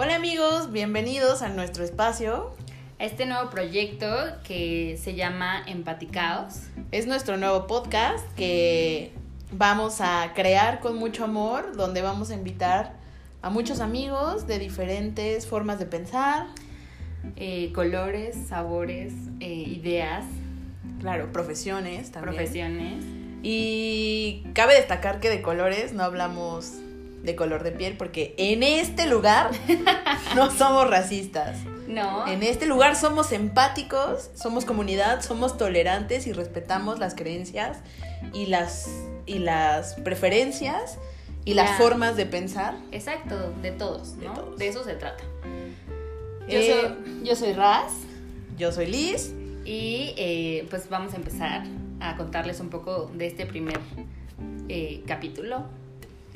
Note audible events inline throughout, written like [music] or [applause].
Hola amigos, bienvenidos a nuestro espacio. A este nuevo proyecto que se llama Empaticaos. Es nuestro nuevo podcast que vamos a crear con mucho amor, donde vamos a invitar a muchos amigos de diferentes formas de pensar, eh, colores, sabores, eh, ideas. Claro, profesiones también. Profesiones. Y cabe destacar que de colores no hablamos de color de piel porque en este lugar no somos racistas. No. En este lugar somos empáticos, somos comunidad, somos tolerantes y respetamos las creencias y las, y las preferencias y las formas de pensar. Exacto, de todos, ¿no? De todos. eso se trata. Yo, Eh, soy, yo soy Raz Yo soy Liz. y eh, pues vamos a empezar a contarles un poco de este primer eh, capítulo.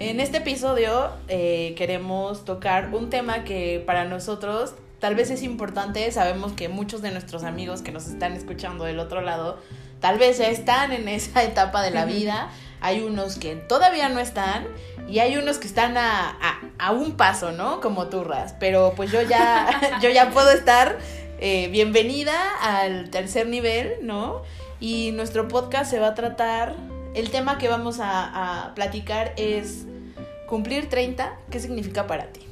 En este episodio eh, queremos tocar un tema que para nosotros tal vez es importante. Sabemos que muchos de nuestros amigos que nos están escuchando del otro lado tal vez ya están en esa [laughs] etapa de la vida. Hay unos que todavía no están y hay unos que están a, a- a un paso, ¿no? Como turras. Pero pues yo ya, [laughs] yo ya puedo estar eh, bienvenida al tercer nivel, ¿no? Y nuestro podcast se va a tratar, el tema que vamos a, a platicar es cumplir 30, ¿qué significa para ti?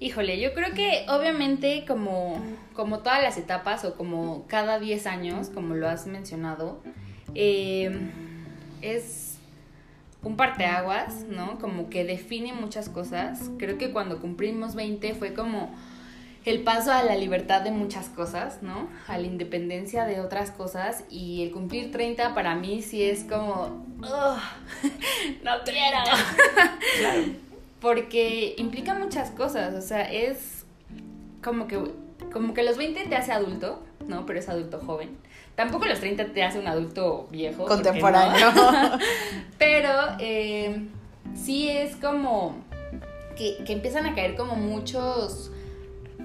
Híjole, yo creo que obviamente como, como todas las etapas o como cada 10 años, como lo has mencionado, eh, es un parteaguas, ¿no? Como que define muchas cosas. Creo que cuando cumplimos 20 fue como el paso a la libertad de muchas cosas, ¿no? A la independencia de otras cosas y el cumplir 30 para mí sí es como... "Ugh, [laughs] no quiero. [laughs] Porque implica muchas cosas, o sea, es como que, como que los 20 te hace adulto, ¿no? Pero es adulto joven. Tampoco los 30 te hace un adulto viejo. Contemporáneo. no. [laughs] Pero eh, sí es como que, que empiezan a caer como muchos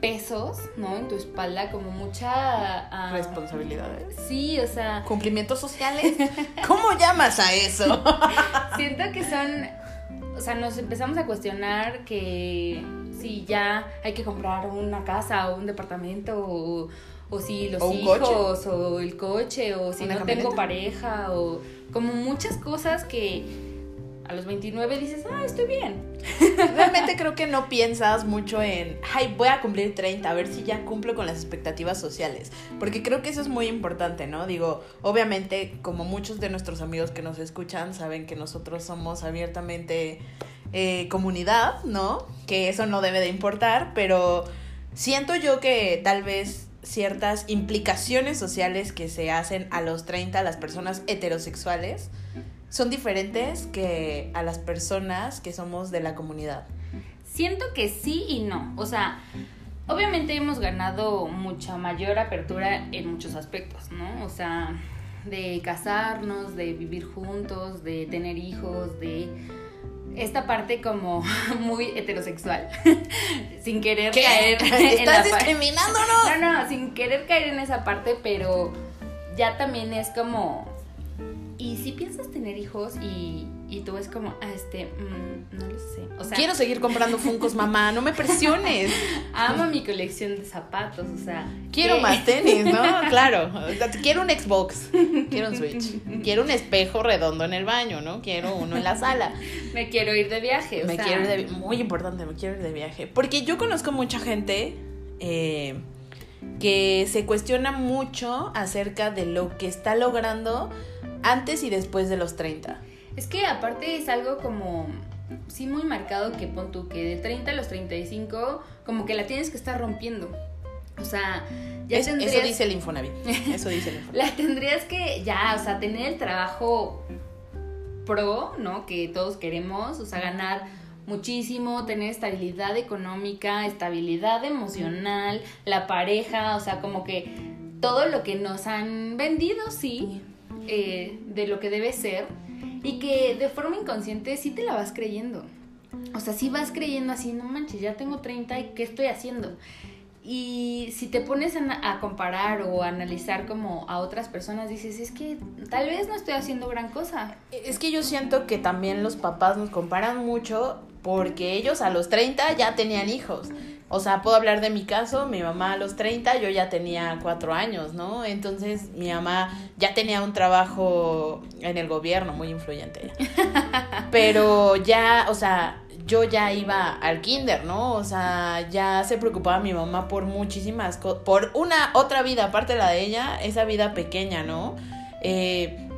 pesos, ¿no? En tu espalda, como mucha... ah, Responsabilidades. Sí, o sea, ¿Cumplimientos sociales? [laughs] ¿Cómo llamas a eso? [laughs] siento que son, o sea, nos empezamos a cuestionar que si ya hay que comprar una casa o un departamento o, o si los O hijos o el coche o si no camioneta. tengo pareja o como muchas cosas que a los 29 dices, ah, estoy bien. [laughs] Realmente creo que no piensas mucho en, ay, voy a cumplir 30, a ver si ya cumplo con las expectativas sociales. Porque creo que eso es muy importante, ¿no? Digo, obviamente, como muchos de nuestros amigos que nos escuchan saben que nosotros somos abiertamente eh, comunidad, ¿no? Que eso no debe de importar, pero siento yo que tal vez ciertas implicaciones sociales que se hacen a los 30 a las personas heterosexuales son diferentes que a las personas que somos de la comunidad. Siento que sí y no. O sea, obviamente hemos ganado mucha mayor apertura en muchos aspectos, ¿no? O sea, de casarnos, de vivir juntos, de tener hijos, de esta parte como [laughs] muy heterosexual, [laughs] sin querer ¿Qué? caer [laughs] en la ¿Estás par- discriminándonos? No, no, sin querer caer en esa parte, pero ya también es como... Y si piensas tener hijos y, y tú es como, ah, este, mm, no lo sé. O sea, Quiero seguir comprando Funcos, mamá, no me presiones. [laughs] Amo mi colección de zapatos, o sea. Quiero ¿qué? más tenis, ¿no? [laughs] Claro. Quiero un Xbox, quiero un Switch, [laughs] quiero un espejo redondo en el baño, ¿no? Quiero uno en la sala. Me quiero ir de viaje, o Me sea, quiero ir de muy importante, me quiero ir de viaje. Porque yo conozco mucha gente eh, que se cuestiona mucho acerca de lo que está logrando antes y después de los 30. Es que aparte es algo como. Sí, muy marcado que pon tú que de 30 a los 35, como que la tienes que estar rompiendo. O sea, ya Es- tendrías. Eso dice el Infonavit. Eso dice el [laughs] Infonavit. La tendrías que ya, o sea, tener el trabajo pro, ¿no? Que todos queremos, o sea, ganar muchísimo, tener estabilidad económica, estabilidad emocional, la pareja, o sea, como que todo lo que nos han vendido, sí, eh, de lo que debe ser, y que de forma inconsciente sí te la vas creyendo. O sea, sí vas creyendo así, no manches, ya tengo 30 y ¿qué estoy haciendo? Y si te pones a, comparar o a analizar como a otras personas, dices, es que tal vez no estoy haciendo gran cosa. Es que yo siento que también los papás nos comparan mucho porque ellos a los 30 ya tenían hijos. O sea, puedo hablar de mi caso, mi mamá a los 30, yo ya tenía cuatro años, ¿no? Entonces mi mamá ya tenía un trabajo en el gobierno, muy influyente. [laughs] Pero ya, o sea, yo ya iba al kinder, ¿no? O sea, ya se preocupaba mi mamá por muchísimas cosas, por una otra vida, aparte de la de ella, esa vida pequeña, ¿no? Eh,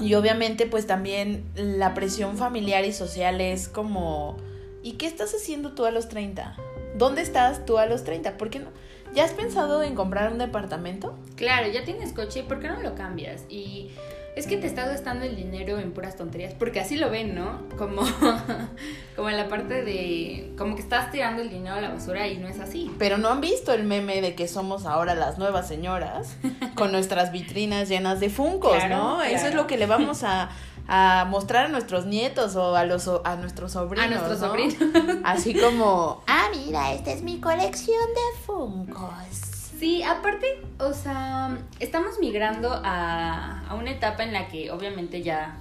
y obviamente pues también la presión familiar y social es como, ¿y qué estás haciendo tú a los 30? ¿Dónde estás tú a los 30? ¿Por qué no? ¿Ya has pensado en comprar un departamento? Claro, ya tienes coche, ¿por qué no lo cambias? Y es que te estás gastando el dinero en puras tonterías, porque así lo ven, ¿no? Como, [laughs] como en la parte de, como que estás tirando el dinero a la basura y no es así. Pero no han visto el meme de que somos ahora las nuevas señoras con nuestras vitrinas llenas de funcos, ¿no? [laughs] Eso es lo que le vamos a, [laughs] mostrar a nuestros nietos o a los a nuestros sobrinos. A nuestros sobrinos. [laughs] Así como, [laughs] ah, mira, esta es mi colección de funcos. Sí, aparte, o sea, estamos migrando a, a una etapa en la que obviamente ya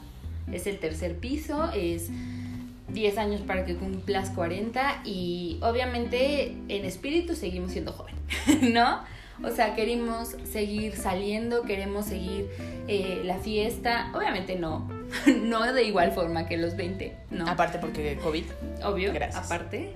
es el tercer piso, es 10 años para que cumplas 40 y obviamente en espíritu seguimos siendo joven, [laughs] ¿no? O sea, queremos seguir saliendo, queremos seguir eh, la fiesta. Obviamente no, [laughs] no de igual forma que los 20, ¿no? Aparte porque COVID. Obvio, Gracias. aparte.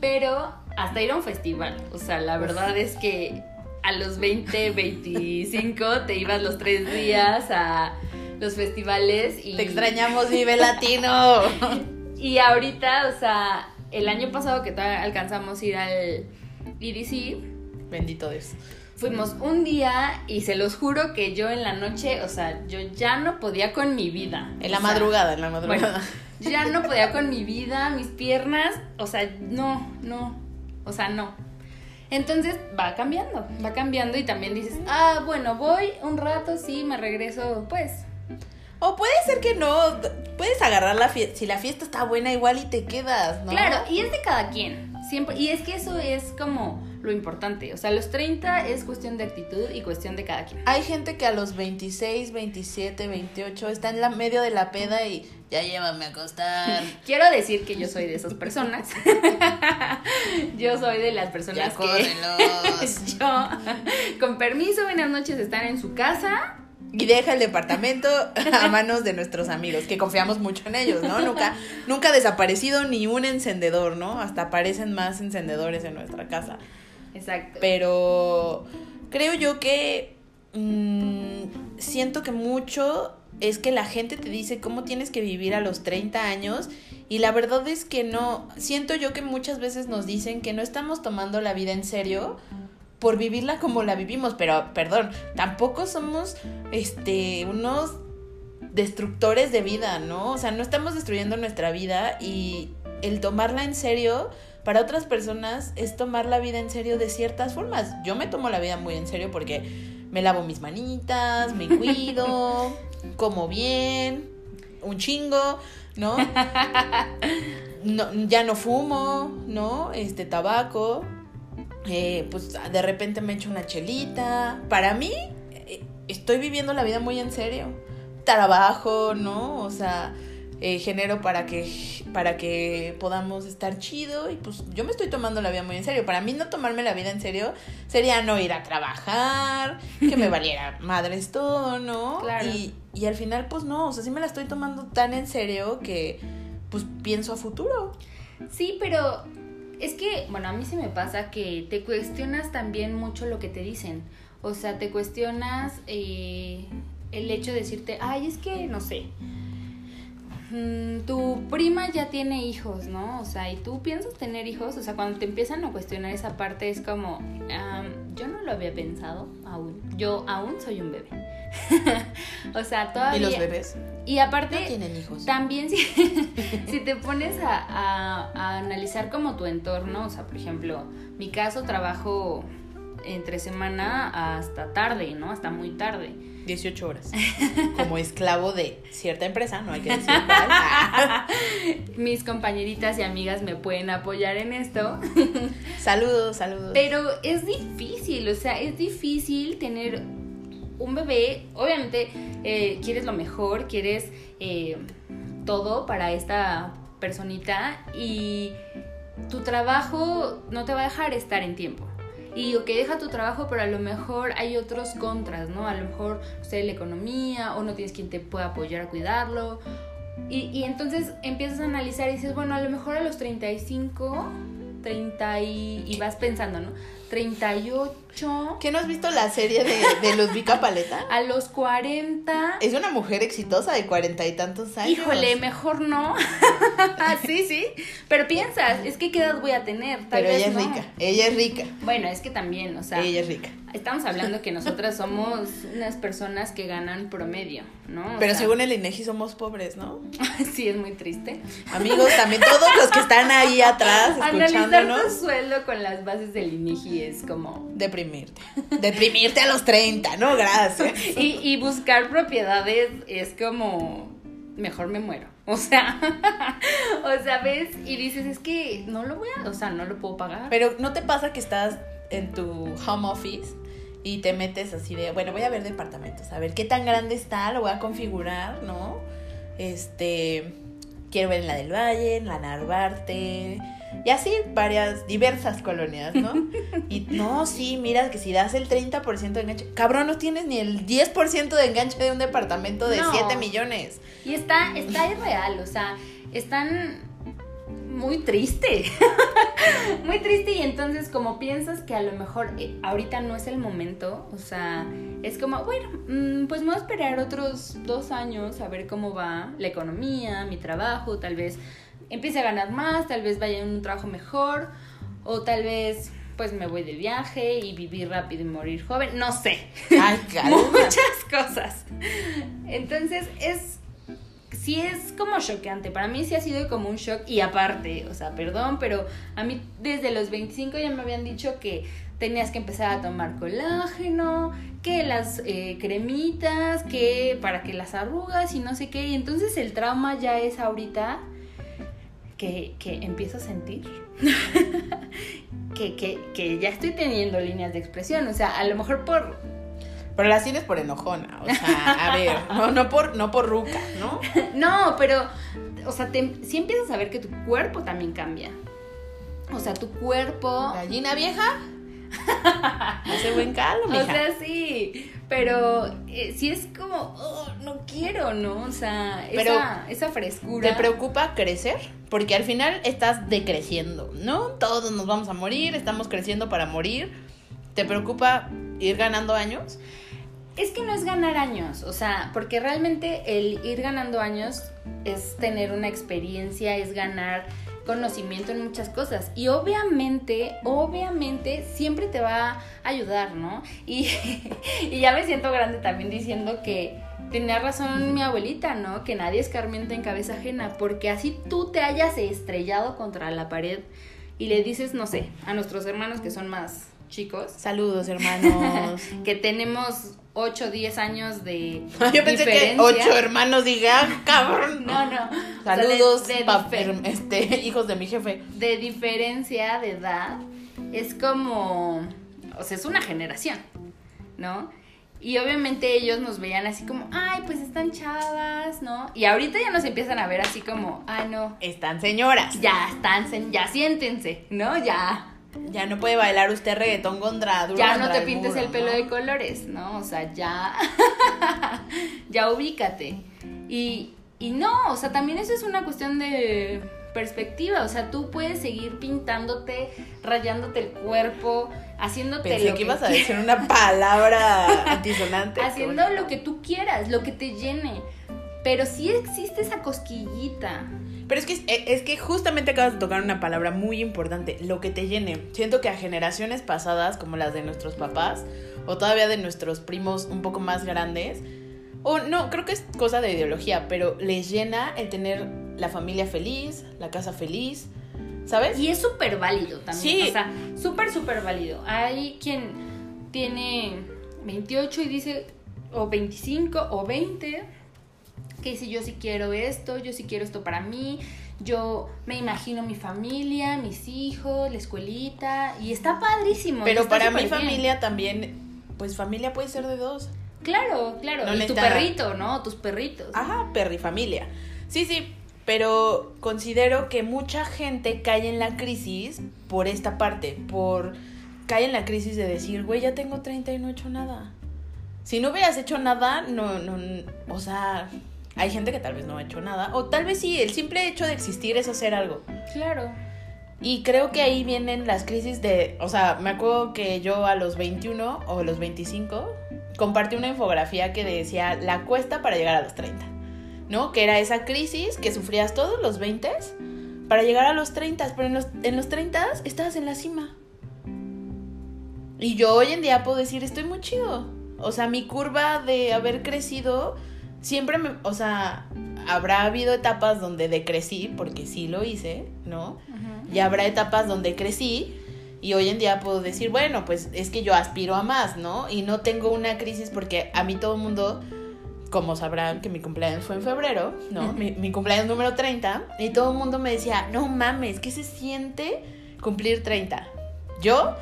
Pero hasta ir a un festival. O sea, la verdad es que a los 20, 25 te ibas los tres días a los festivales y... Te extrañamos, Vive Latino. [laughs] y ahorita, o sea, el año pasado que alcanzamos a ir al EDC. Bendito Dios. Fuimos un día y se los juro que yo en la noche, o sea, yo ya no podía con mi vida. En la madrugada, en la madrugada. ya no [laughs] podía con mi vida, mis piernas, o sea, no, no, o sea, no. Entonces va cambiando, va cambiando y también dices, ah, bueno, voy un rato, sí, me regreso, pues. O puede ser que no, puedes agarrar la fiesta, si la fiesta está buena igual y te quedas, ¿no? Claro, y es de cada quien, siempre, y es que eso es como lo importante, o sea, los 30 es cuestión de actitud y cuestión de cada quien. Hay gente que a los 26, 27, 28 está en la medio de la peda y ya llévame a acostar. [laughs] Quiero decir que yo soy de esas personas. [laughs] yo soy de las personas que [laughs] yo, con permiso, buenas noches, están en su casa. Y deja el departamento a manos de nuestros amigos, que confiamos mucho en ellos, ¿no? Nunca, nunca ha desaparecido ni un encendedor, ¿no? Hasta aparecen más encendedores en nuestra casa. Exacto. Pero creo yo que mm, siento que mucho es que la gente te dice cómo tienes que vivir a los 30 años y la verdad es que no, siento yo que muchas veces nos dicen que no estamos tomando la vida en serio por vivirla como la vivimos, pero perdón, tampoco somos este unos destructores de vida, ¿no? O sea, no estamos destruyendo nuestra vida y el tomarla en serio para otras personas es tomar la vida en serio de ciertas formas. Yo me tomo la vida muy en serio porque me lavo mis manitas, me cuido, [laughs] como bien, un chingo, ¿no? no ya no fumo, ¿no? Este tabaco. Eh, pues de repente me echo una chelita. Para mí, eh, estoy viviendo la vida muy en serio. Trabajo, ¿no? O sea, eh, genero para que, para que podamos estar chido y pues yo me estoy tomando la vida muy en serio. Para mí no tomarme la vida en serio sería no ir a trabajar, que me [laughs] valiera madres todo, ¿no? Claro. Y, y al final pues no, o sea, sí me la estoy tomando tan en serio que pues pienso a futuro. Sí, pero es que, bueno, a mí sí me pasa que te cuestionas también mucho lo que te dicen. O sea, te cuestionas eh, el hecho de decirte, ay, es que, no sé, tu prima ya tiene hijos, ¿no? O sea, y tú piensas tener hijos, o sea, cuando te empiezan a cuestionar esa parte es como, yo no lo había pensado aún, yo aún soy un bebé. [laughs] o sea, todavía... ¿Y los bebés? Y aparte, no tienen hijos. También si, [laughs] si te pones a, a analizar como tu entorno, o sea, por ejemplo, mi caso trabajo entre semana hasta tarde, ¿no? Hasta muy tarde. 18 horas. [laughs] Como esclavo de cierta empresa, no hay que decir [laughs] Mis compañeritas y amigas me pueden apoyar en esto. [laughs] saludos, saludos. Pero es difícil, o sea, es difícil tener un bebé. Obviamente, eh, quieres lo mejor, quieres eh, todo para esta personita y tu trabajo no te va a dejar estar en tiempo. Y que deja tu trabajo, pero a lo mejor hay otros contras, ¿no? A lo mejor, o sea, la economía, o no tienes quien te pueda apoyar a cuidarlo. Y, y entonces empiezas a analizar y dices, bueno, a lo mejor a los 35, 30 y, y vas pensando, ¿no? 38. ¿Qué no has visto la serie de, de Ludvika Paleta? [laughs] A los 40. Es una mujer exitosa de cuarenta y tantos años. Híjole, mejor no. [laughs] sí, sí. Pero piensas, es que qué edad voy a tener. Tal Pero vez ella es no. rica, ella es rica, Bueno, es que también, o sea, ella es rica. estamos hablando [laughs] que nosotras somos unas personas que ganan promedio, ¿no? O Pero sea, según el INEGI somos pobres, ¿no? sí es muy triste. Amigos, también todos los que están ahí atrás Analizar escuchándonos, tu sueldo con las bases del INEGI es como deprimirte. Deprimirte a los 30, ¿no? Gracias. y, y buscar propiedades es como mejor me muero. O sea, [laughs] o sea, ves y dices, es que no lo voy a, o sea, no lo puedo pagar. Pero ¿no te pasa que estás en tu home office y te metes así de, bueno, voy a ver departamentos, a ver qué tan grande está, lo voy a configurar, ¿no? Este, quiero ver en la del Valle, en la Narvarte, y así varias, diversas colonias, ¿no? [laughs] Y no, sí, mira que si das el 30% de enganche, cabrón, no tienes ni el 10% de enganche de un departamento de No. 7 millones. Y está, está irreal, o sea, están muy triste. [laughs] muy triste y entonces como piensas que a lo mejor eh, ahorita no es el momento, o sea, es como, bueno, mm, pues me voy a esperar otros dos años a ver cómo va la economía, mi trabajo, tal vez empiece a ganar más, tal vez vaya en un trabajo mejor, o tal vez pues me voy de viaje y vivir rápido y morir joven, no sé. Ay. [laughs] Muchas cosas. Entonces es sí es como choqueante. Para mí sí ha sido como un shock. Y aparte, o sea, perdón, pero a mí desde los 25 ya me habían dicho que tenías que empezar a tomar colágeno, que las eh, cremitas, que para que las arrugas y no sé qué. Y entonces el trauma ya es ahorita que, que empiezo a sentir. [laughs] que, que, que ya estoy teniendo líneas de expresión. O sea, a lo mejor por Pero las tienes por enojona, o sea, a ver, [laughs] no, no por, no por ruca, ¿no? [laughs] No, pero, o sea, te, sí empiezas a ver que tu cuerpo también cambia. O sea, tu cuerpo... Gallina vieja. Hace buen caldo, mija. O sea, sí, pero eh, sí es como, oh, no quiero, ¿no? O sea, Pero, esa, esa frescura. ¿Te preocupa crecer? Porque al final estás decreciendo, ¿no? Todos nos vamos a morir, estamos creciendo para morir. ¿Te preocupa ir ganando años? Es que no es ganar años, o sea, porque realmente el ir ganando años es tener una experiencia, es ganar conocimiento en muchas cosas. Y obviamente, obviamente, siempre te va a ayudar, ¿no? Y, [laughs] y ya me siento grande también diciendo que tenía razón mi abuelita, ¿no? Que nadie escarmienta en cabeza ajena, porque así tú te hayas estrellado contra la pared y le dices, no sé, a nuestros hermanos que son más chicos, Saludos, hermanos. [laughs] que tenemos 8 o 10 años de [laughs] Yo pensé que diferencia. ocho hermanos digan, cabrón. No, no. O sea, de- Saludos, de, difer- este, [laughs] hijos de mi jefe. de diferencia de edad es como, o sea, es una generación, ¿no? Y obviamente ellos nos veían así como, ay, pues están chavas, ¿no? Y ahorita ya nos empiezan a ver así como, ay, no, Están señoras. ya están, ya siéntense, ¿no? Ya, Ya no puede bailar usted reggaetón contra duro ya no te pintes muro, el pelo ¿no? de colores, ¿no? O sea, ya, [laughs] ya ubícate. Y, y no, o sea, también eso es una cuestión de perspectiva, o sea, tú puedes seguir pintándote, rayándote el cuerpo, haciéndote Pensé lo que ibas a decir una palabra [laughs] antisonante. haciendo lo que tú quieras, lo que te llene. Pero sí existe esa cosquillita. Pero es que, es que justamente acabas de tocar una palabra muy importante, lo que te llene. Siento que a generaciones pasadas, como las de nuestros papás, o todavía de nuestros primos un poco más grandes, o no, creo que es cosa de ideología, pero les llena el tener la familia feliz, la casa feliz, ¿sabes? Y es súper válido también. Sí. O sea, súper, súper válido. Hay quien tiene 28 y dice, o 25 o 20, que dice, yo sí quiero esto, yo sí quiero esto para mí, yo me imagino mi familia, mis hijos, la escuelita, y está padrísimo. pero está para mi bien. familia también, pues familia puede ser de dos. Claro, claro. No y tu perrito, ¿no? Tus perritos. Ajá, perrifamilia. Sí, sí, pero considero que mucha gente cae en la crisis por esta parte, por cae en la crisis de decir, güey, ya tengo 30 y no he hecho nada. Si no hubieras hecho nada, no, no, o sea, hay gente que tal vez no ha hecho nada, o tal vez sí, el simple hecho de existir es hacer algo. Claro. Y creo que ahí vienen las crisis de, o sea, me acuerdo que yo a los 21 o los 25 compartí una infografía que decía la cuesta para llegar a los 30, ¿no? Que era esa crisis que sufrías todos los 20 para llegar a los 30, pero en los, en los 30 estabas en la cima. Y yo hoy en día puedo decir, estoy muy chido. O sea, mi curva de haber crecido siempre me, o sea, habrá habido etapas donde decrecí, porque sí lo hice, ¿no? Y habrá etapas donde crecí y hoy en día puedo decir, bueno, pues es que yo aspiro a más, ¿no? Y no tengo una crisis porque a mí todo el mundo, como sabrán que mi cumpleaños fue en febrero, ¿no? mi, mi, cumpleaños número 30, y todo el mundo me decía, no mames, ¿qué se siente cumplir 30? Yo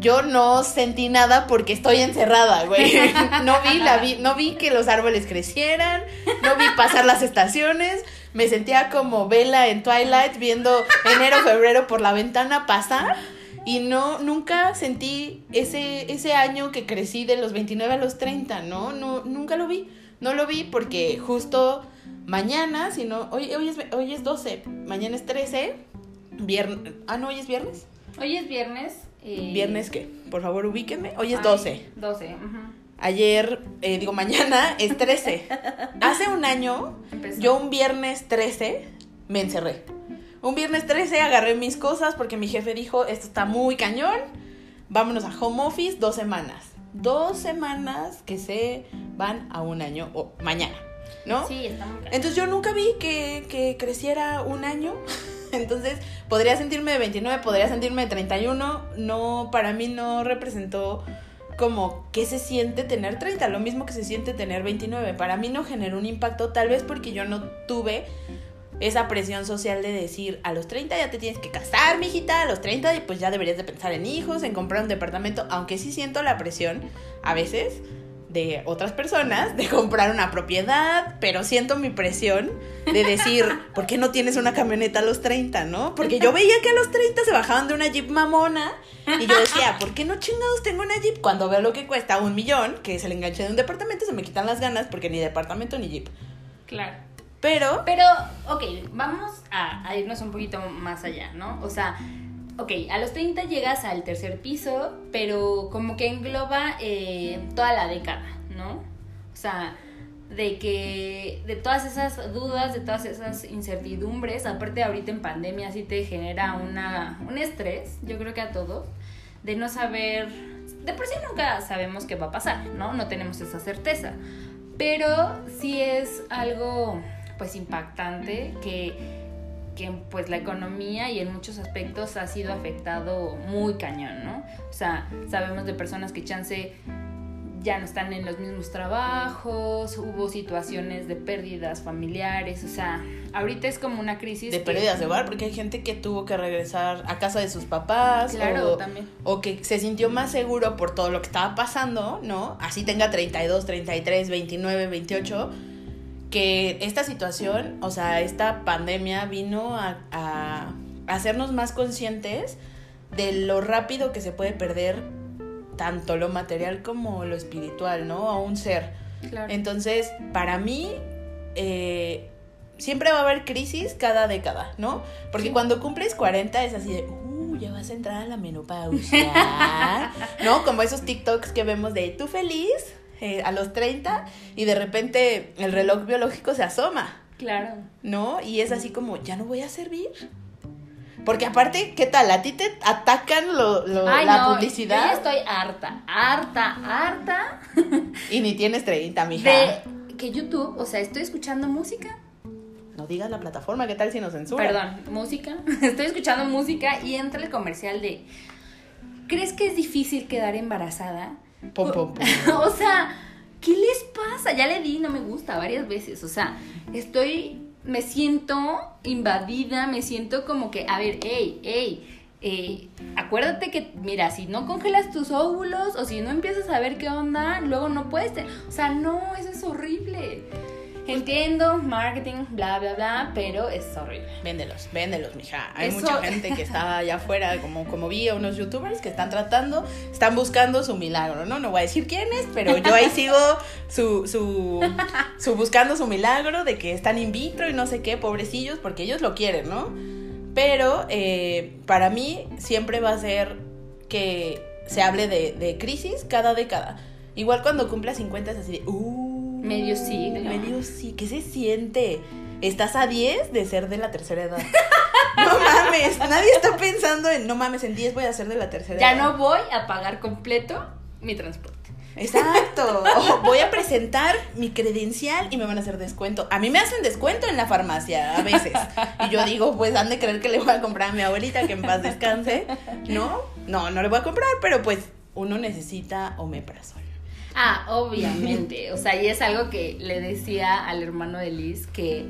yo no sentí nada porque estoy encerrada, güey. [laughs] No vi, la vi, no vi que los árboles crecieran, no vi pasar las estaciones. Me sentía como Vela en Twilight viendo enero, febrero por la ventana pasar. Y no, nunca sentí ese, ese año que crecí de los 29 a los 30, ¿no? no nunca lo vi. No lo vi porque justo mañana, si no, hoy, hoy, es, hoy es 12, mañana es 13, viernes, ah, no, hoy es viernes. Hoy es viernes, eh, ¿Viernes qué? Por favor, ubíquenme. Hoy es 12. 12. Ayer, eh, digo, mañana es 13. Hace un año, yo un viernes 13 me encerré. Un viernes 13 agarré mis cosas porque mi jefe dijo, esto está muy cañón, vámonos a home office dos semanas. Dos semanas que se van a un año o mañana, ¿no? Sí, está muy cañón. Entonces yo nunca vi que, que creciera un año. [laughs] [laughs] Entonces, podría sentirme de 29, podría sentirme de 31. No, para mí no representó como qué se siente tener 30, lo mismo que se siente tener 29. Para mí no generó un impacto, tal vez porque yo no tuve esa presión social de decir, a los 30 ya te tienes que casar, mijita, a los 30 pues ya deberías de pensar en hijos, en comprar un departamento, aunque sí siento la presión a veces de otras personas de comprar una propiedad, pero siento mi presión de decir, [laughs] ¿por qué no tienes una camioneta a los 30, no? Porque yo [laughs] veía que a los 30 se bajaban de una Jeep mamona y yo decía, ¿por qué no chingados tengo una Jeep? Cuando veo lo que cuesta un millón, que es el enganche de un departamento, se me quitan las ganas porque ni departamento ni Jeep. Claro. Pero... Pero, ok, vamos a, a irnos un poquito más allá, ¿no? O sea, ok, a los 30 llegas al tercer piso, pero como que engloba eh, toda la década, ¿no? O sea, de que de todas esas dudas, de todas esas incertidumbres, aparte ahorita en pandemia sí te genera una, un estrés, yo creo que a todos, de no saber, de por sí nunca sabemos qué va a pasar, ¿no? No tenemos esa certeza, pero sí es algo pues impactante que que pues la economía y en muchos aspectos ha sido afectado muy cañón, ¿no? O sea, sabemos de personas que chance ya no están en los mismos trabajos, hubo situaciones de pérdidas familiares, o sea, ahorita es como una crisis. De pérdidas de hogar, porque hay gente que tuvo que regresar a casa de sus papás. Claro, o, también. O que se sintió más seguro por todo lo que estaba pasando, ¿no? Así tenga 32, 33, 29, 28 que esta situación, o sea, esta pandemia vino a, hacernos más conscientes de lo rápido que se puede perder tanto lo material como lo espiritual, ¿no? A un ser. Claro. Entonces, para mí, eh, siempre va a haber crisis cada década, ¿no? Porque cuando cumples 40 es así de, uh, ya vas a entrar a la menopausia, [laughs] ¿no? Como esos TikToks que vemos de, tú feliz, eh, a los 30 y de repente el reloj biológico se asoma. Claro. ¿No? Y es así como, ya no voy a servir. Porque aparte, ¿qué tal? ¿A ti te atacan lo, la publicidad? Yo ya estoy harta, harta, harta. y ni tienes 30, mija. De que YouTube, o sea, estoy escuchando música. No digas la plataforma, ¿qué tal si nos censura? Perdón, música. [laughs] Estoy escuchando música y entra el comercial de. ¿Crees que es difícil quedar embarazada? [laughs] o sea, ¿qué les pasa? Ya le di, no me gusta varias veces. O sea, estoy, me siento invadida, me siento como que, a ver, hey, hey. Eh, acuérdate que, mira, si no congelas tus óvulos o si no empiezas a ver qué onda, luego no puedes. O sea, no, eso es horrible. Entiendo, marketing, bla, bla, bla, pero es horrible. Véndelos, véndelos, mija. Hay Eso- mucha gente que está allá afuera, como, como vi a unos youtubers que están tratando, están buscando su milagro, ¿no? No voy a decir quién es, pero yo ahí sigo su, su, su buscando su milagro de que están in vitro y no sé qué, pobrecillos, porque ellos lo quieren, ¿no? Pero eh, para mí siempre va a ser que se hable de, de crisis cada década. Igual cuando cumpla 50 es así de, uh, Medio siglo. Medio sí, ¿qué se siente? Estás a 10 de ser de la tercera edad. [laughs] No mames, nadie está pensando en, no mames, en 10 voy a ser de la tercera Ya edad. no voy a pagar completo mi transporte. Exacto. O voy a presentar mi credencial y me van a hacer descuento. A mí me hacen descuento en la farmacia a veces. Y yo digo, pues han de creer que le voy a comprar a mi abuelita que en paz descanse. No, no, no le voy a comprar, pero pues uno necesita omeprazol. Ah, obviamente. O sea, y es algo que le decía al hermano de Liz que,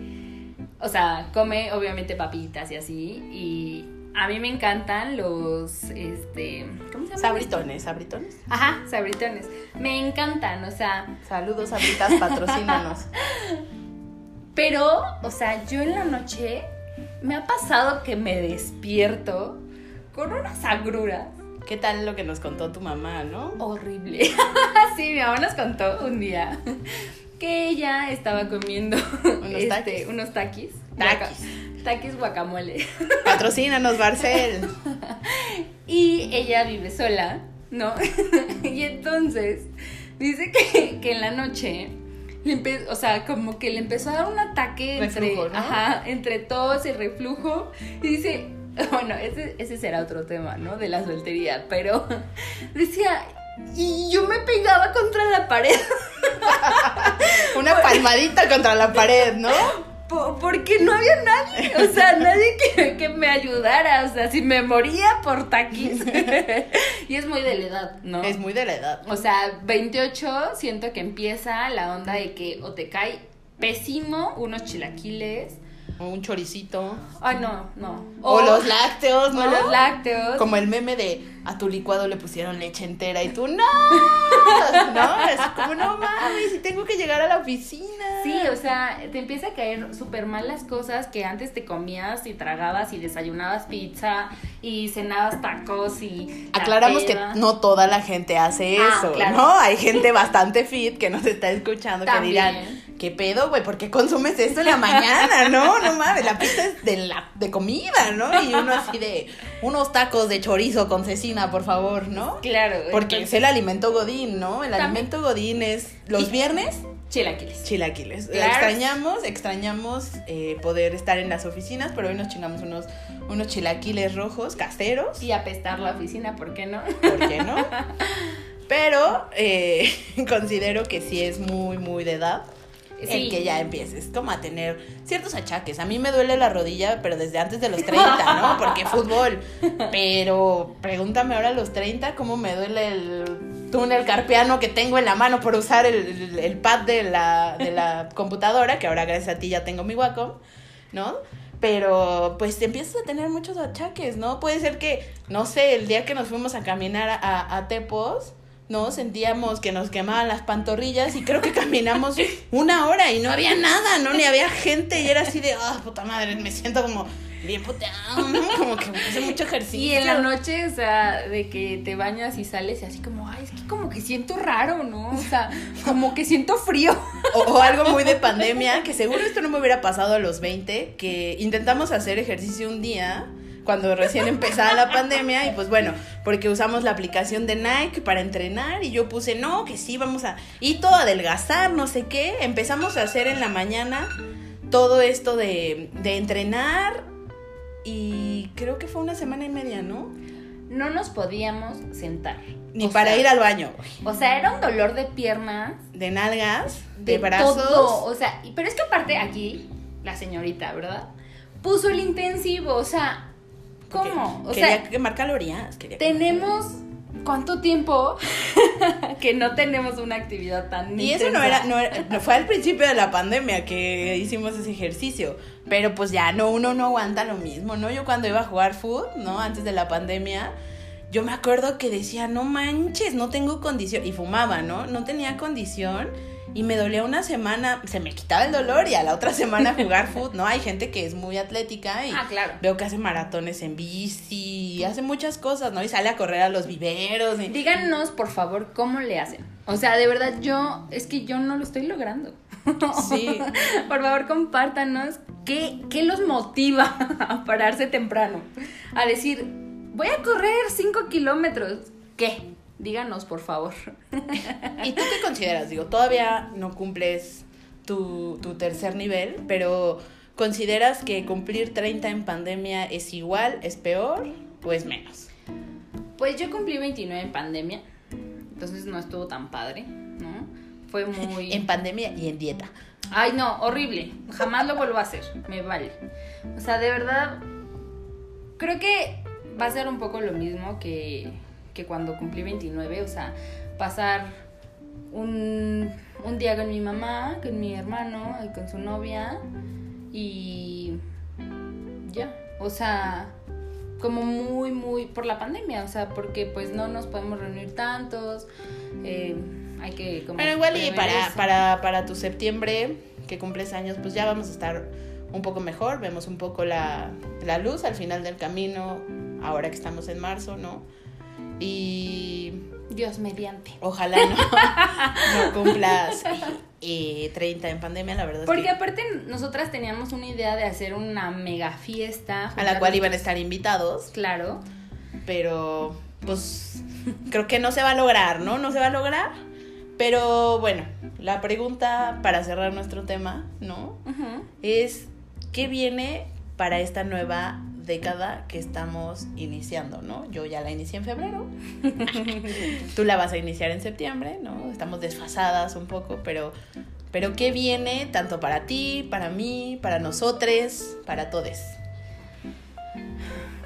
o sea, come obviamente papitas y así. Y a mí me encantan los, este, ¿cómo se llama? Sabritones, sabritones. Ajá, sabritones. Me encantan, o sea, Saludos, sabritas, patrocínanos. [laughs] pero, o sea, yo en la noche me ha pasado que me despierto con unas agruras ¿Qué tal lo que nos contó tu mamá, no? horrible. [laughs] sí, mi mamá nos contó un día que ella estaba comiendo Unos este, taquis. unos taquis. Taquis. Taquis guacamole. [laughs] Patrocínanos, Barcel. [laughs] Y ella vive sola, ¿no? y entonces dice que, que en la noche, le o sea, como que le empezó a dar un ataque entre, ¿no? ajá, entre tos y reflujo. Y dice, [laughs] bueno, ese, ese será otro tema, ¿no? De la soltería, pero [laughs] decía, y yo me pegaba contra la pared. [laughs] Una palmadita contra la pared, ¿no? po- Porque no había nadie, o sea, nadie que, que me ayudara, o sea, si me moría por taquis. y es muy de la edad, ¿no? Es muy de la edad. O sea, 28 siento que empieza la onda de que o te cae pésimo unos chilaquiles. O un choricito. Ay, no, no. O, los lácteos, ¿no? o los lácteos. Como el meme de a tu licuado le pusieron leche entera y tú no. No, es como no mames, y tengo que llegar a la oficina. Sí, o sea, te empieza a caer súper mal las cosas que antes te comías y tragabas y desayunabas pizza y cenabas tacos y... la Aclaramos que no toda la gente hace Ah, eso, claro. ¿no? Hay gente bastante fit que nos está escuchando que dirán, ¿qué pedo, güey? ¿Por qué consumes esto en la mañana? No, no mames, la pizza es de, la, de comida, ¿no? Y uno así de unos tacos de chorizo con cecina, por favor, ¿no? Claro. Porque es el alimento godín, ¿no? El También. alimento godín es los Y- viernes Chilaquiles. chilaquiles. Claro. Extrañamos, extrañamos eh, poder estar en las oficinas, pero hoy nos chingamos unos, unos chilaquiles rojos caseros. Y apestar la oficina, ¿por qué no? ¿Por qué no? [laughs] Pero eh, [laughs] considero que sí es muy, muy de edad. Sí. El que ya empieces como a tener ciertos achaques. A mí me duele la rodilla, pero desde antes de los 30, ¿no? Porque fútbol. Pero pregúntame ahora a los 30 cómo me duele el túnel carpiano que tengo en la mano por usar el, el- el pad de la, de la computadora, que ahora gracias a ti ya tengo mi Wacom, ¿no? Pero pues empiezas a tener muchos achaques, ¿no? Puede ser que, no sé, el día que nos fuimos a caminar a, a Tepos, ¿no? Sentíamos que nos quemaban las pantorrillas y creo que caminamos una hora y no había nada, ¿no? Ni había gente y era así de, ah, puta madre, me siento como bien puteado, ¿no? Como que hace mucho ejercicio. Y en la noche, o sea, de que te bañas y sales y así como, ay, es que como que siento raro, ¿no? O sea, como que siento frío. O, o algo muy de pandemia, que seguro esto no me hubiera pasado a los 20, que intentamos hacer ejercicio un día cuando recién empezaba la pandemia y pues bueno, porque usamos la aplicación de Nike para entrenar y yo puse, no, que sí, vamos a... Y todo adelgazar, no sé qué, empezamos a hacer en la mañana todo esto de, de entrenar y creo que fue una semana y media, ¿no? No nos podíamos sentar. Ni O para sea, ir al baño, O sea, era un dolor de piernas, de nalgas, de, de, brazos. todo. O sea, pero es que aparte aquí, la señorita, ¿verdad? Puso el intensivo, o sea, ¿cómo? O quería sea, quemar calorías. Quería tenemos cuánto tiempo [laughs] que no tenemos una actividad tan Y eso no era, no era- fue al principio de la pandemia que hicimos ese ejercicio. Pero pues ya no, uno no aguanta lo mismo, ¿no? Yo cuando iba a jugar foot, ¿no? Antes de la pandemia, yo me acuerdo que decía, no manches, no tengo condición. Y fumaba, ¿no? No tenía condición. Y me dolía una semana, se me quitaba el dolor y a la otra semana [laughs] jugar foot, ¿no? Hay gente que es muy atlética y Ah, claro. veo que hace maratones en bici, hace muchas cosas, ¿no? Y sale a correr a los viveros. y- Díganos, por favor, cómo le hacen. O sea, de verdad, yo, es que yo no lo estoy logrando. [laughs] Sí. Por favor, compártanos qué, qué los motiva a pararse temprano. A decir, voy a correr 5 kilómetros. ¿Qué? Díganos, por favor. [laughs] ¿Y tú qué consideras? Digo, todavía no cumples tu, tu tercer nivel, pero ¿consideras que cumplir 30 en pandemia es igual, es peor o es menos? Pues yo cumplí 29 en pandemia, entonces no estuvo tan padre, ¿no? Fue muy... [laughs] En pandemia y en dieta. Ay, no, horrible. Jamás lo vuelvo a hacer. Me vale. O sea, de verdad, creo que va a ser un poco lo mismo que, que cuando cumplí 29. O sea, pasar un, un día con mi mamá, con mi hermano y con su novia. Y ya. O sea, como muy, muy por la pandemia. O sea, porque pues no nos podemos reunir tantos. eh, hay que como Pero igual y para, eso. para, para tu septiembre, que cumples años, pues ya vamos a estar un poco mejor, vemos un poco la, la luz al final del camino, ahora que estamos en marzo, ¿no? Y Dios mediante. ojalá no, [laughs] no cumplas eh, 30 en pandemia, la verdad es Porque que aparte nosotras teníamos una idea de hacer una mega fiesta. a la cual iban a estar invitados, Claro. pero pues creo que no se va a lograr, ¿no? No se va a lograr. Pero bueno, la pregunta para cerrar nuestro tema, ¿no? Ujú. es qué viene para esta nueva década que estamos iniciando, ¿no? Yo ya la inicié en febrero, [laughs] tú la vas a iniciar en septiembre, ¿no? Estamos desfasadas un poco, pero, pero ¿qué viene tanto para ti, para mí, para nosotros, para todos?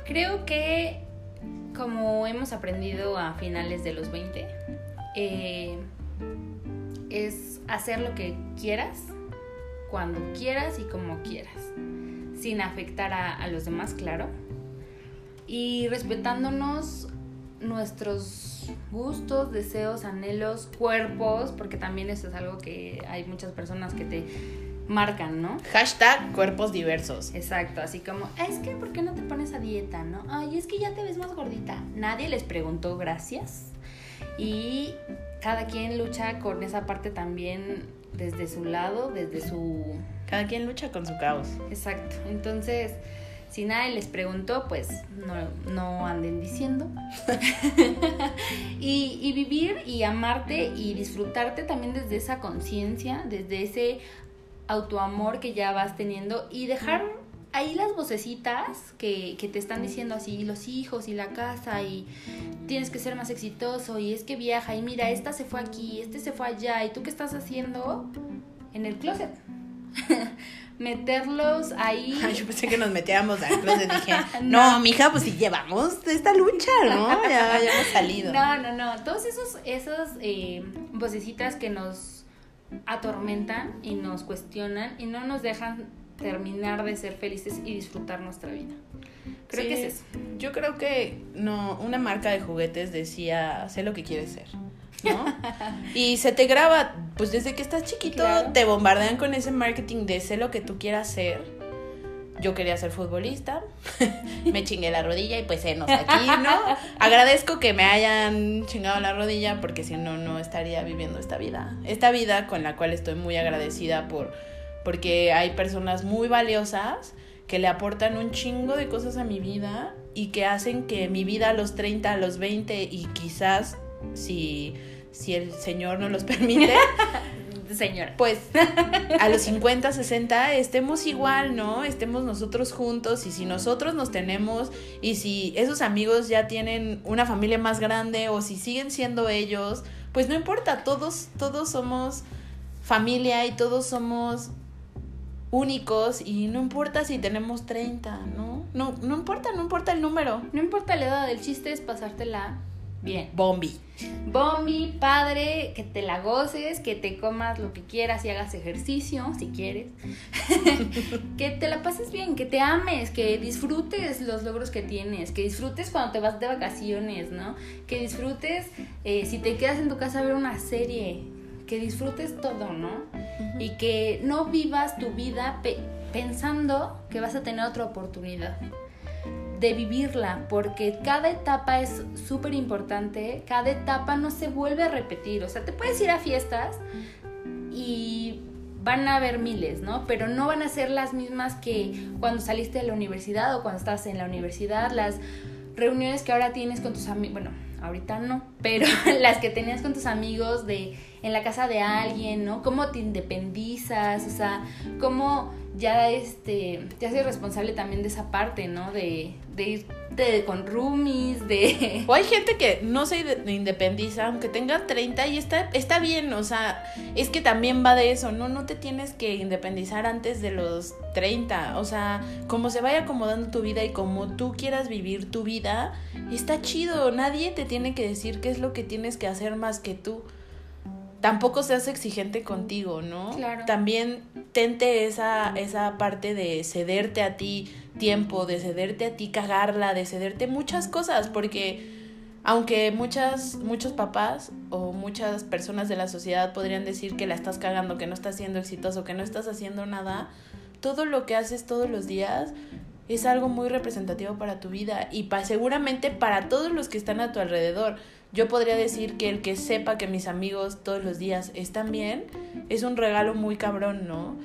Creo que como hemos aprendido a finales de los 20, eh, es hacer lo que quieras, cuando quieras y como quieras, sin afectar a, a los demás, claro, y respetándonos nuestros gustos, deseos, anhelos, cuerpos, porque también eso es algo que hay muchas personas que te marcan, ¿no? Hashtag cuerpos diversos. Exacto, así como, "Ah, es que ¿por qué no te pones a dieta, no? Ay, es que ya te ves más gordita. Nadie les preguntó gracias. Y cada quien lucha con esa parte también desde su lado, desde su... Cada quien lucha con su caos. Exacto. Entonces, si nadie les preguntó, pues no, no anden diciendo. [laughs] y, y vivir y amarte y disfrutarte también desde esa conciencia, desde ese autoamor que ya vas teniendo y dejar ahí las vocecitas que, que te están diciendo así, los hijos y la casa y tienes que ser más exitoso y es que viaja y mira, esta se fue aquí, este se fue allá y tú qué estás haciendo en el closet. [laughs] Meterlos ahí. [laughs] Ay, yo pensé que nos metíamos al closet. Dije, [laughs] no, mija, pues si llevamos esta lucha, ¿no? Ya, ya hemos salido. No, no, no. Todos esos, esas eh, vocecitas que nos atormentan y nos cuestionan y no nos dejan terminar de ser felices y disfrutar nuestra vida. Creo Sí, que es eso. Yo creo que no, una marca de juguetes decía, sé lo que quieres ser. ¿No? Y se te graba, pues desde que estás chiquito Claro. te bombardean con ese marketing de sé lo que tú quieras ser. Yo quería ser futbolista, [laughs] me chingué la rodilla y pues enos aquí, ¿no? Agradezco que me hayan chingado la rodilla porque si no, no estaría viviendo esta vida. Esta vida con la cual estoy muy agradecida por, porque hay personas muy valiosas que le aportan un chingo de cosas a mi vida y que hacen que mi vida a los 30, a los 20 y quizás si, si el Señor no los permite, [laughs] Señora. pues a los [laughs] 50, 60 estemos igual, ¿no? Estemos nosotros juntos y si nosotros nos tenemos y si esos amigos ya tienen una familia más grande o si siguen siendo ellos, pues no importa, todos todos somos familia y todos somos únicos y no importa si tenemos 30, ¿no? No no importa, no importa el número. No importa la edad, el chiste es pasártela bien. Bombi. Bombi, padre, que te la goces, que te comas lo que quieras y hagas ejercicio, si quieres. [laughs] que te la pases bien, que te ames, que disfrutes los logros que tienes, que disfrutes cuando te vas de vacaciones, ¿no? Que disfrutes eh, si te quedas en tu casa a ver una serie. que disfrutes todo, ¿no? Y que no vivas tu vida pensando que vas a tener otra oportunidad de vivirla, porque cada etapa es súper importante, cada etapa no se vuelve a repetir, o sea, te puedes ir a fiestas y van a haber miles, ¿no? Pero no van a ser las mismas que cuando saliste de la universidad o cuando estás en la universidad, las reuniones que ahora tienes con tus amigos, bueno, ahorita no, pero [laughs] las que tenías con tus amigos de en la casa de alguien, ¿no? Cómo te independizas, o sea, cómo ya este te haces responsable también de esa parte, ¿no? De, de irte con roomies, de... O hay gente que no se independiza, aunque tenga 30 y está, está bien, o sea, es que también va de eso, ¿no? No te tienes que independizar antes de los 30, o sea, como se vaya acomodando tu vida y como tú quieras vivir tu vida, está chido, nadie te tiene que decir qué es lo que tienes que hacer más que tú tampoco seas exigente contigo, ¿no? Claro. También tente esa, esa parte de cederte a ti tiempo, de cederte a ti cagarla, de cederte muchas cosas, porque aunque muchas, muchos papás o muchas personas de la sociedad podrían decir que la estás cagando, que no estás siendo exitoso, que no estás haciendo nada, todo lo que haces todos los días es algo muy representativo para tu vida y seguramente para todos los que están a tu alrededor. Yo podría decir que el que sepa que mis amigos todos los días están bien es un regalo muy cabrón, ¿no?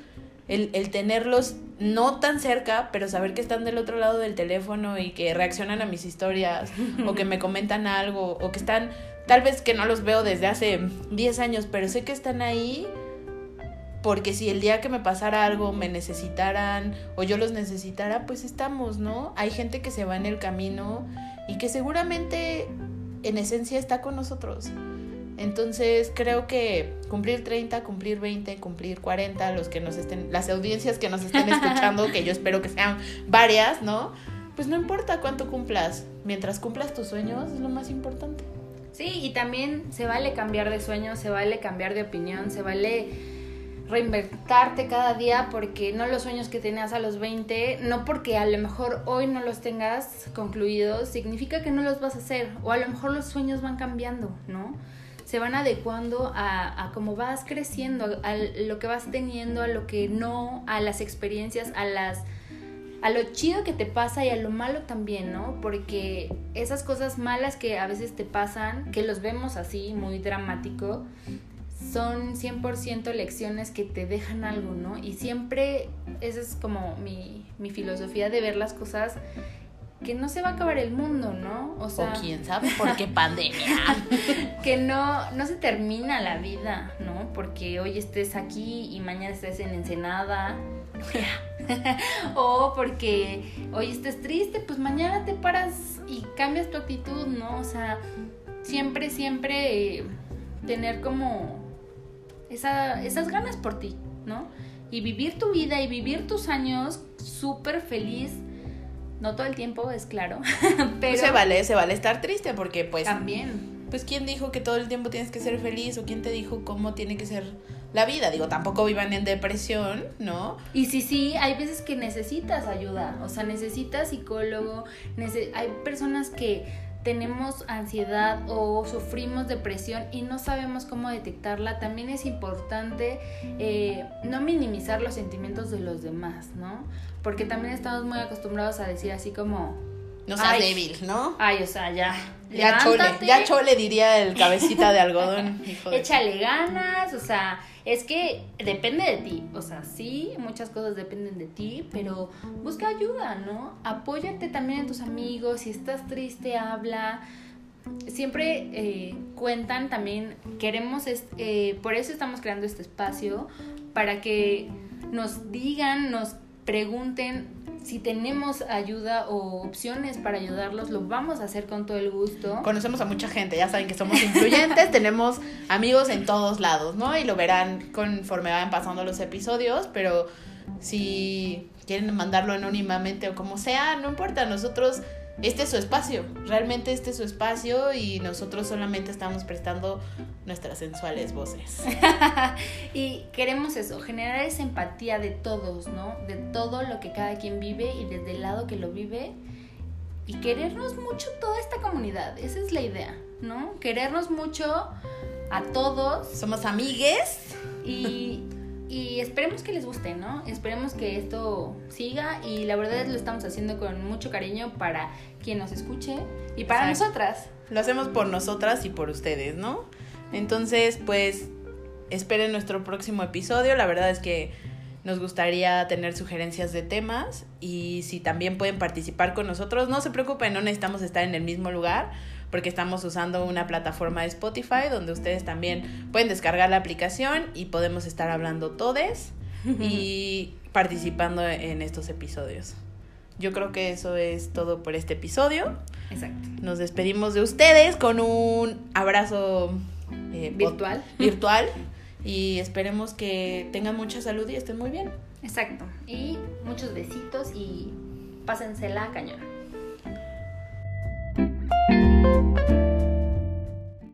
El, el, tenerlos no tan cerca, pero saber que están del otro lado del teléfono y que reaccionan a mis historias [laughs] o que me comentan algo o que están, tal vez que no los veo desde hace 10 años, pero sé que están ahí porque si el día que me pasara algo me necesitaran o yo los necesitara, pues estamos, ¿no? Hay gente que se va en el camino y que seguramente en esencia está con nosotros. Entonces creo que cumplir 30, cumplir 20, cumplir 40, los que nos estén, las audiencias que nos estén escuchando, que yo espero que sean varias, ¿no? Pues no importa cuánto cumplas, mientras cumplas tus sueños es lo más importante. Sí, y también se vale cambiar de sueños, se vale cambiar de opinión, se vale reinventarte cada día porque no los sueños que tenías a los 20, no porque a lo mejor hoy no los tengas concluidos, significa que no los vas a hacer o a lo mejor los sueños van cambiando, ¿no? Se van adecuando a, a cómo vas creciendo, a, lo que vas teniendo, a lo que no, a las experiencias, a las a lo chido que te pasa y a lo malo también, ¿no? Porque esas cosas malas que a veces te pasan, que los vemos así, muy dramático, son 100% lecciones que te dejan algo, ¿no? Y siempre esa es como mi, mi, filosofía de ver las cosas que no se va a acabar el mundo, ¿no? O sea, o quién sabe [laughs] por qué pandemia. que no no se termina la vida, ¿no? Porque hoy estés aquí y mañana estés en Ensenada. [laughs] o porque hoy estés triste, pues mañana te paras y cambias tu actitud, ¿no? O sea, siempre siempre eh, tener como esa, esas ganas por ti, ¿no? Y vivir tu vida y vivir tus años súper feliz. No todo el tiempo, es claro. [laughs] pero se vale, se vale estar triste porque pues... También. Pues quién dijo que todo el tiempo tienes que ser feliz o quién te dijo cómo tiene que ser la vida. Digo, tampoco vivan en depresión, ¿no? Y sí, sí, hay veces que necesitas ayuda. O sea, necesitas psicólogo. hay personas que tenemos ansiedad o sufrimos depresión y no sabemos cómo detectarla, también es importante eh, no minimizar los sentimientos de los demás, ¿no? Porque también estamos muy acostumbrados a decir así como... No seas débil, ¿no? Ay, o sea, ya. Ya chole, ya chole diría el cabecita de [laughs] algodón. Échale ganas, o sea, es que depende de ti, o sea, sí, muchas cosas dependen de ti, pero busca ayuda, ¿no? Apóyate también en tus amigos, si estás triste, habla. Siempre eh, cuentan también, queremos, eh, por eso estamos creando este espacio, para que nos digan, nos pregunten si tenemos ayuda o opciones para ayudarlos, lo vamos a hacer con todo el gusto. Conocemos a mucha gente, ya saben que somos influyentes, [laughs] tenemos amigos en todos lados, ¿no? Y lo verán conforme vayan pasando los episodios, pero si quieren mandarlo anónimamente o como sea, no importa, nosotros este es su espacio, realmente este es su espacio y nosotros solamente estamos prestando nuestras sensuales voces. [laughs] y queremos eso, generar esa empatía de todos, ¿no? De todo lo que cada quien vive y desde el lado que lo vive y querernos mucho toda esta comunidad, esa es la idea, ¿no? Querernos mucho a todos. Somos amigues. Y, [laughs] y esperemos que les guste, ¿no? Esperemos que esto siga y la verdad lo estamos haciendo con mucho cariño para quien nos escuche y para Exacto. nosotras. Lo hacemos por nosotras y por ustedes, ¿no? Entonces, pues, esperen nuestro próximo episodio. La verdad es que nos gustaría tener sugerencias de temas y si también pueden participar con nosotros, no se preocupen, no necesitamos estar en el mismo lugar porque estamos usando una plataforma de Spotify donde ustedes también pueden descargar la aplicación y podemos estar hablando todes [laughs] y participando en estos episodios. Yo creo que eso es todo por este episodio. Exacto. Nos despedimos de ustedes con un abrazo eh, Virtual. [laughs] virtual y esperemos que tengan mucha salud y estén muy bien. Exacto. Y muchos besitos y pásensela cañón.